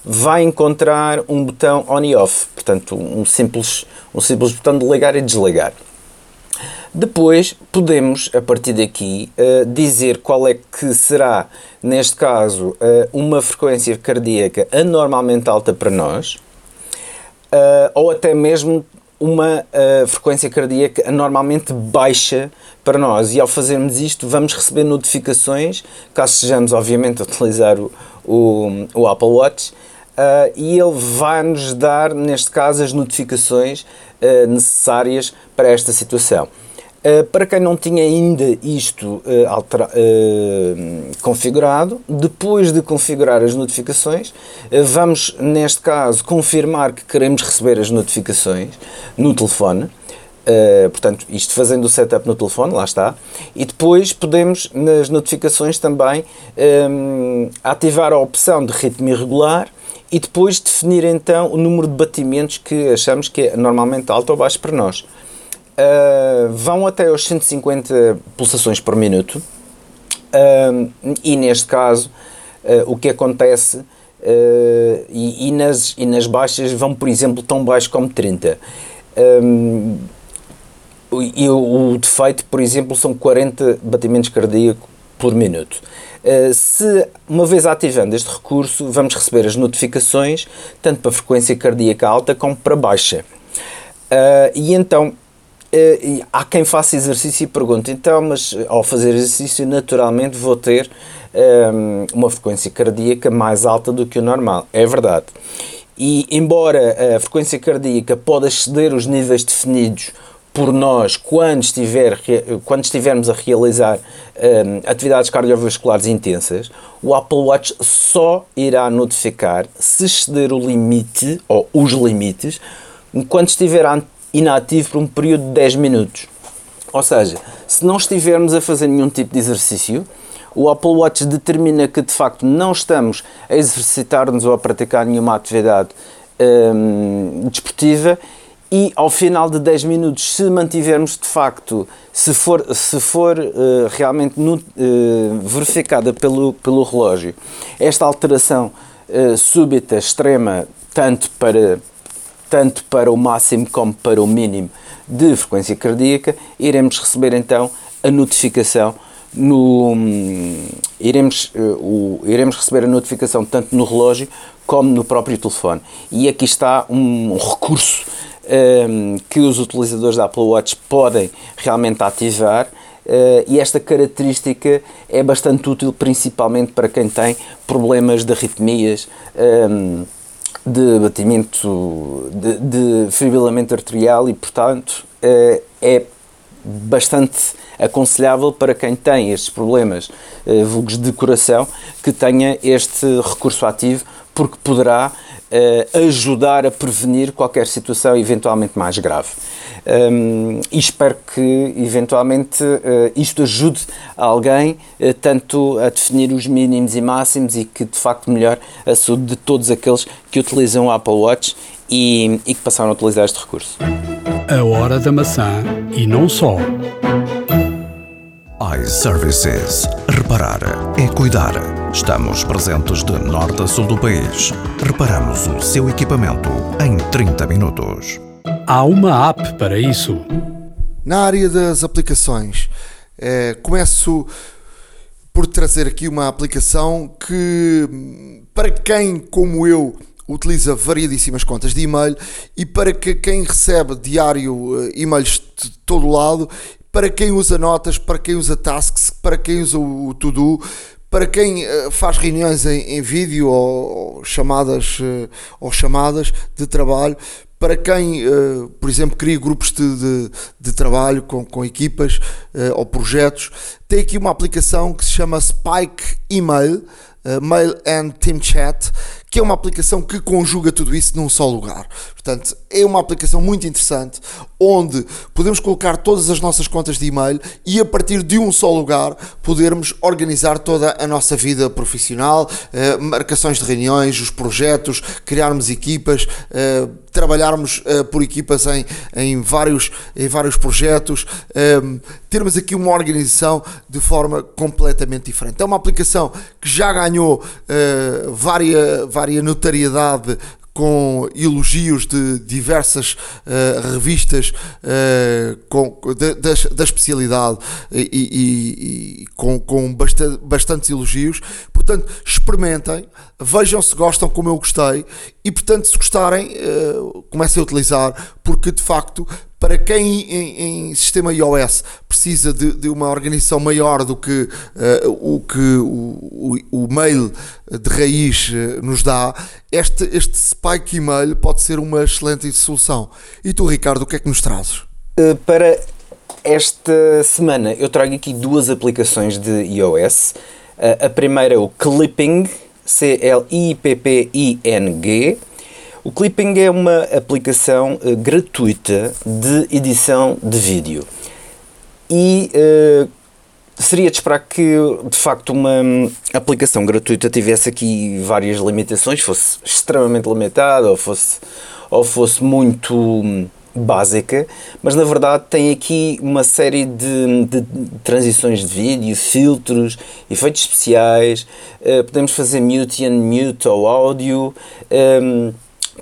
vai encontrar um botão on e off, portanto um simples, um simples botão de ligar e desligar. Depois podemos, a partir daqui, uh, dizer qual é que será, neste caso, uh, uma frequência cardíaca anormalmente alta para nós, ou até mesmo uma frequência cardíaca anormalmente baixa para nós. E ao fazermos isto, vamos receber notificações, caso sejamos, obviamente, a utilizar o, o, o Apple Watch, e ele vai-nos dar, neste caso, as notificações necessárias para esta situação. Uh, para quem não tinha ainda isto uh, altera, uh, configurado, depois de configurar as notificações, vamos, neste caso, confirmar que queremos receber as notificações no telefone. portanto, isto fazendo o setup no telefone, lá está. E depois podemos, nas notificações também, um, ativar a opção de ritmo irregular e depois definir então o número de batimentos que achamos que é normalmente alto ou baixo para nós. Uh, vão até aos 150 pulsações por minuto. Uh, e neste caso uh, o que acontece e, e, nas, e nas baixas vão por exemplo tão baixo como 30 e o, o defeito por exemplo são 40 batimentos cardíacos por minuto. Se uma vez ativando este recurso vamos receber as notificações tanto para frequência cardíaca alta como para baixa. E então Uh, há quem faça exercício e pergunte, então, mas eh, ao fazer exercício, naturalmente vou ter um, ehm, uma frequência cardíaca mais alta do que o normal. É verdade. E embora a frequência cardíaca pode exceder os níveis definidos por nós quando, estiver, quando estivermos a realizar um, ehm, atividades cardiovasculares intensas, o Apple Watch só irá notificar se exceder o limite ou os limites quando estiver inativo por um período de 10 minutos. Ou seja, se não estivermos a fazer nenhum tipo de exercício, o Apple Watch determina que de facto não estamos a exercitar-nos ou a praticar nenhuma atividade hum, desportiva e ao final de 10 minutos, se mantivermos de facto, se for, se for uh, realmente no, uh, verificada pelo, pelo relógio, esta alteração uh, súbita, extrema, tanto para tanto para o máximo como para o mínimo de frequência cardíaca, iremos receber então a notificação no iremos, uh, o, iremos receber a notificação tanto no relógio como no próprio telefone. E aqui está um, recurso um, que os utilizadores da Apple Watch podem realmente ativar. Uh, e esta característica é bastante útil, principalmente para quem tem problemas de arritmias. Um, de batimento, de, de fibrilamento arterial e, portanto, é, é bastante aconselhável para quem tem estes problemas eh, vulgos de coração que tenha este recurso ativo porque poderá uh, ajudar a prevenir qualquer situação eventualmente mais grave. Um, e espero que eventualmente uh, isto ajude alguém uh, tanto a definir os mínimos e máximos e que de facto melhore a saúde de todos aqueles que utilizam o Apple Watch e, e que passaram a utilizar este recurso. A hora da maçã e não só iServices. Reparar é cuidar. Estamos presentes de norte a sul do país. Reparamos o seu equipamento em 30 minutos. Há uma app para isso. Na área das aplicações, é, começo por trazer aqui uma aplicação que, para quem, como eu, utiliza variedíssimas contas de e-mail e para que quem recebe diário eh, e-mails de todo lado para quem usa notas, para quem usa tasks, para quem usa o to-do, para quem uh, faz reuniões em, em vídeo ou, ou chamadas, uh, ou chamadas de trabalho, para quem, uh, por exemplo, cria grupos de, de, de trabalho com, com equipas ou projetos, tem aqui uma aplicação que se chama Spike Email Mail and Team Chat, que é uma aplicação que conjuga tudo isso num só lugar. Portanto, é uma aplicação muito interessante onde podemos colocar todas as nossas contas de e-mail e a partir de um só lugar podermos organizar toda a nossa vida profissional, eh, marcações de reuniões, os projetos, criarmos equipas, eh, trabalharmos eh, por equipas em, em, vários, em vários projetos, termos aqui uma organização de forma completamente diferente. É uma aplicação que já ganhou várias várias notariedade com elogios de diversas uh, revistas uh, com, da, da, especialidade e, e, e com, com bastante, bastantes elogios. Portanto, experimentem, vejam se gostam como eu gostei e, portanto, se gostarem, uh, comecem a utilizar, porque de facto para quem em, em, sistema iOS precisa de, de, uma organização maior do que uh, o que o, o, o, mail de raiz uh, nos dá, este, este Spike Email pode ser uma excelente solução. E tu, Ricardo, o que é que nos trazes? Uh, para esta semana eu trago aqui duas aplicações de iOS. a primeira é o Clipping, C-L-I-P-P-I-N-G o Clipping é uma aplicação uh, gratuita de edição de vídeo e uh, seria de esperar que de facto uma um, aplicação gratuita tivesse aqui várias limitações, fosse extremamente limitada ou fosse, ou fosse muito um, básica, mas na verdade tem aqui uma série de, de transições de vídeo, filtros, efeitos especiais, uh, podemos fazer mute e unmute ao áudio. Um,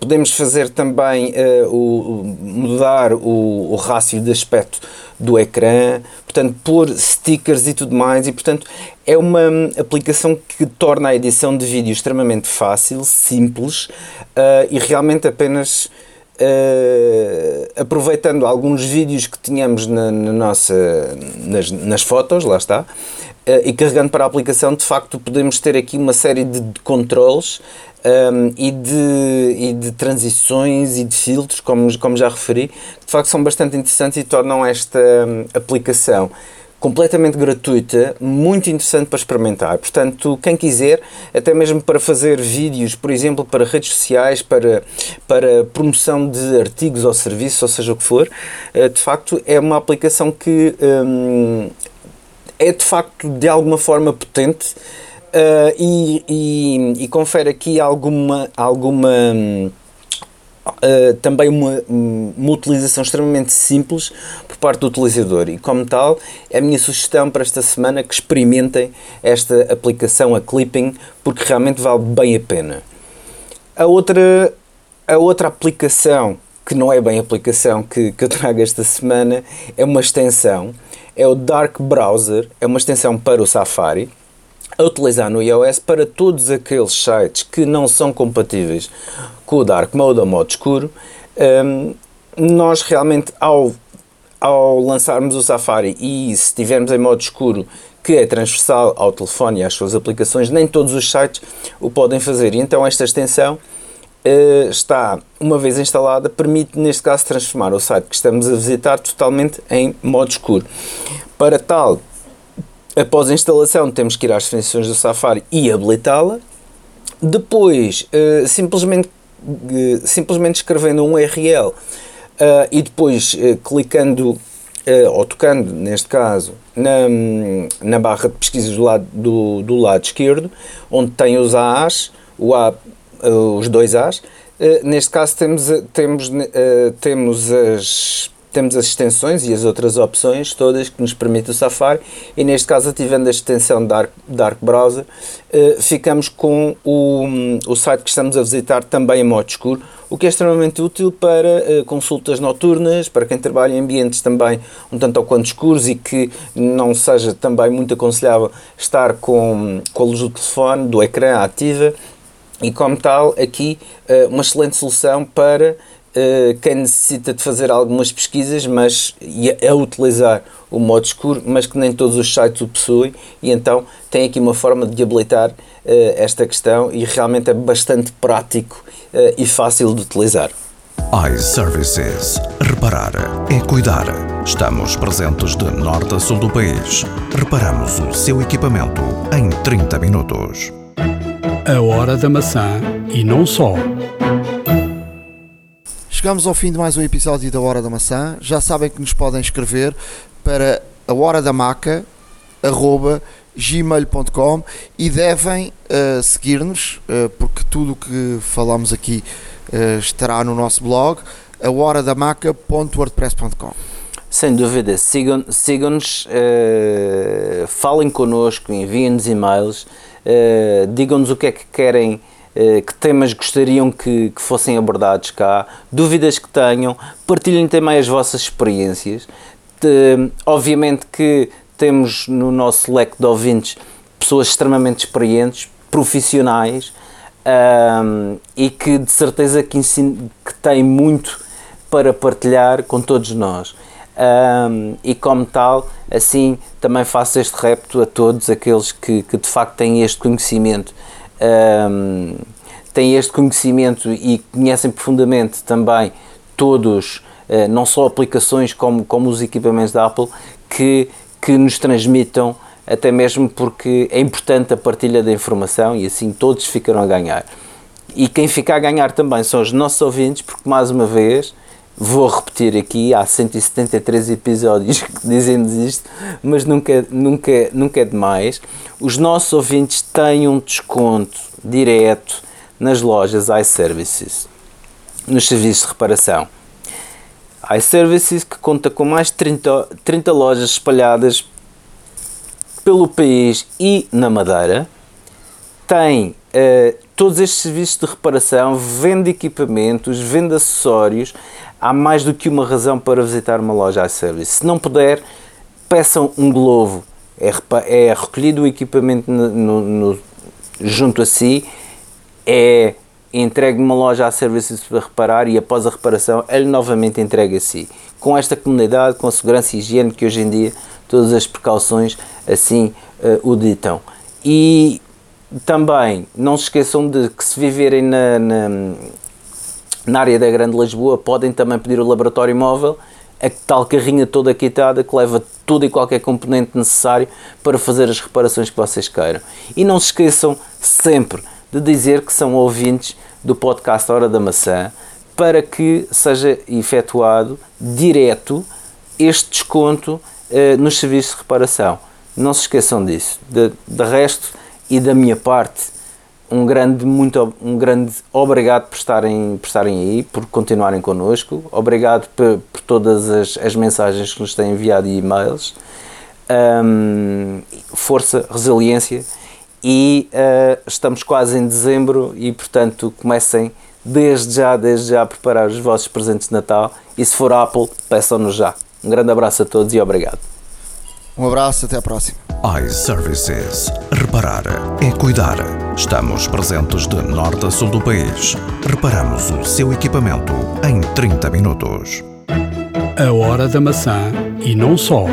Podemos fazer também uh, o, mudar o, o rácio de aspecto do ecrã, portanto, pôr stickers e tudo mais, e portanto é uma aplicação que torna a edição de vídeo extremamente fácil, simples uh, e realmente apenas uh, aproveitando alguns vídeos que tínhamos na, na nossa, nas, nas fotos, lá está, e carregando para a aplicação, de facto podemos ter aqui uma série de, de controles um, e, de, e de transições e de filtros, como, como já referi, de facto são bastante interessantes e tornam esta um, aplicação completamente gratuita, muito interessante para experimentar. Portanto, quem quiser, até mesmo para fazer vídeos, por exemplo, para redes sociais, para, para promoção de artigos ou serviços, ou seja o que for, uh, de facto é uma aplicação que um, é de facto de alguma forma potente Uh, e, e, e, confere aqui alguma, alguma uh, também uma, uma utilização extremamente simples por parte do utilizador e como tal é a minha sugestão para esta semana que experimentem esta aplicação a Clipping porque realmente vale bem a pena. A outra, a outra aplicação que não é bem aplicação que, que eu trago esta semana é uma extensão, é o Dark Browser, é uma extensão para o Safari a utilizar no iOS para todos aqueles sites que não são compatíveis com o Dark Mode ou modo escuro. Um, nós realmente, ao, ao lançarmos o Safari e se estivermos em modo escuro, que é transversal ao telefone e às suas aplicações, nem todos os sites o podem fazer. E então esta extensão está, uma vez instalada, permite neste caso transformar o site que estamos a visitar totalmente em modo escuro. Para tal, Após a instalação, temos que ir às definições do Safari e habilitá-la. Depois, uh, simplesmente, uh, simplesmente escrevendo um URL e depois clicando ou tocando, neste caso, na, na barra de pesquisa do lado, do, do lado esquerdo, onde tem os A's, o A, os dois A's. neste caso, temos, temos, temos as temos as extensões e as outras opções todas que nos permite o Safari e neste caso ativando a extensão Dark, Dark Browser ficamos com o, o site que estamos a visitar também em modo escuro o que é extremamente útil para consultas noturnas, para quem trabalha em ambientes também um tanto ou quanto escuros e que não seja também muito aconselhável estar com, com a luz do telefone, do ecrã ativa e como tal aqui uh, uma excelente solução para uh, quem necessita de fazer algumas pesquisas, mas a, a utilizar o modo escuro, mas que nem todos os sites o possuem, e então tem aqui uma forma de habilitar uh, esta questão e realmente é bastante prático e fácil de utilizar iServices. Reparar é cuidar. Estamos presentes de norte a sul do país. Reparamos o seu equipamento em 30 minutos. A hora da maçã e não só. Chegamos ao fim de mais um episódio da Hora da Maçã. Já sabem que nos podem escrever para a hora da maca, arroba, gmail.com e devem uh, seguir-nos, uh, porque tudo o que falamos aqui uh, estará no nosso blog, a horadamaca.wordpress.com. Sem dúvida, sigam-nos, sigam falem connosco, enviem-nos e-mails, digam-nos o que é que querem, que temas gostariam que, que fossem abordados cá, dúvidas que tenham, partilhem também as vossas experiências. obviamente que temos no nosso leque de ouvintes pessoas extremamente experientes, profissionais um, e que de certeza que, ensino, que têm muito para partilhar com todos nós. Um, e como tal, assim também faço este repto a todos aqueles que, que de facto têm este conhecimento, um, têm este conhecimento e conhecem profundamente também todos, uh, não só aplicações como, como os equipamentos da Apple, que que nos transmitam, até mesmo porque é importante a partilha da informação e assim todos ficarão a ganhar. E quem fica a ganhar também são os nossos ouvintes, porque mais uma vez, vou repetir aqui, há 173 episódios que dizem-nos isto, mas nunca, nunca, nunca é demais. Os nossos ouvintes têm um desconto direto nas lojas iServices, nos serviços de reparação iServices, que conta com mais de 30, 30 lojas espalhadas pelo país e na Madeira, tem uh, todos estes serviços de reparação, vende equipamentos, vende acessórios. Há mais do que uma razão para visitar uma loja iService. Se não puder, peçam um Glovo. É, é recolhido o equipamento no, no, no, junto a si, é entregue numa loja a serviços para reparar e após a reparação ele novamente entregue a si. Com esta comunidade, com a segurança e higiene que hoje em dia todas as precauções assim uh, o ditam. E também não se esqueçam de que se viverem na, na, na área da Grande Lisboa podem também pedir o laboratório móvel a tal carrinha toda quitada que leva tudo e qualquer componente necessário para fazer as reparações que vocês queiram. E não se esqueçam sempre de dizer que são ouvintes do podcast Hora da Maçã para que seja efetuado direto este desconto eh, nos serviços de reparação. Não se esqueçam disso. De, de resto e da minha parte, um grande, muito, um grande obrigado por estarem, por estarem aí, por continuarem connosco. Obrigado por, por todas as, as, mensagens que nos têm enviado e e-mails. Um, força, resiliência e uh, estamos quase em dezembro e portanto comecem desde já, desde já a preparar os vossos presentes de Natal e se for Apple, peçam-nos já. Um grande abraço a todos e obrigado. Um abraço, até a próxima. iServices. Reparar é cuidar. Estamos presentes de norte a sul do país. Reparamos o seu equipamento em 30 minutos. A hora da maçã e não só.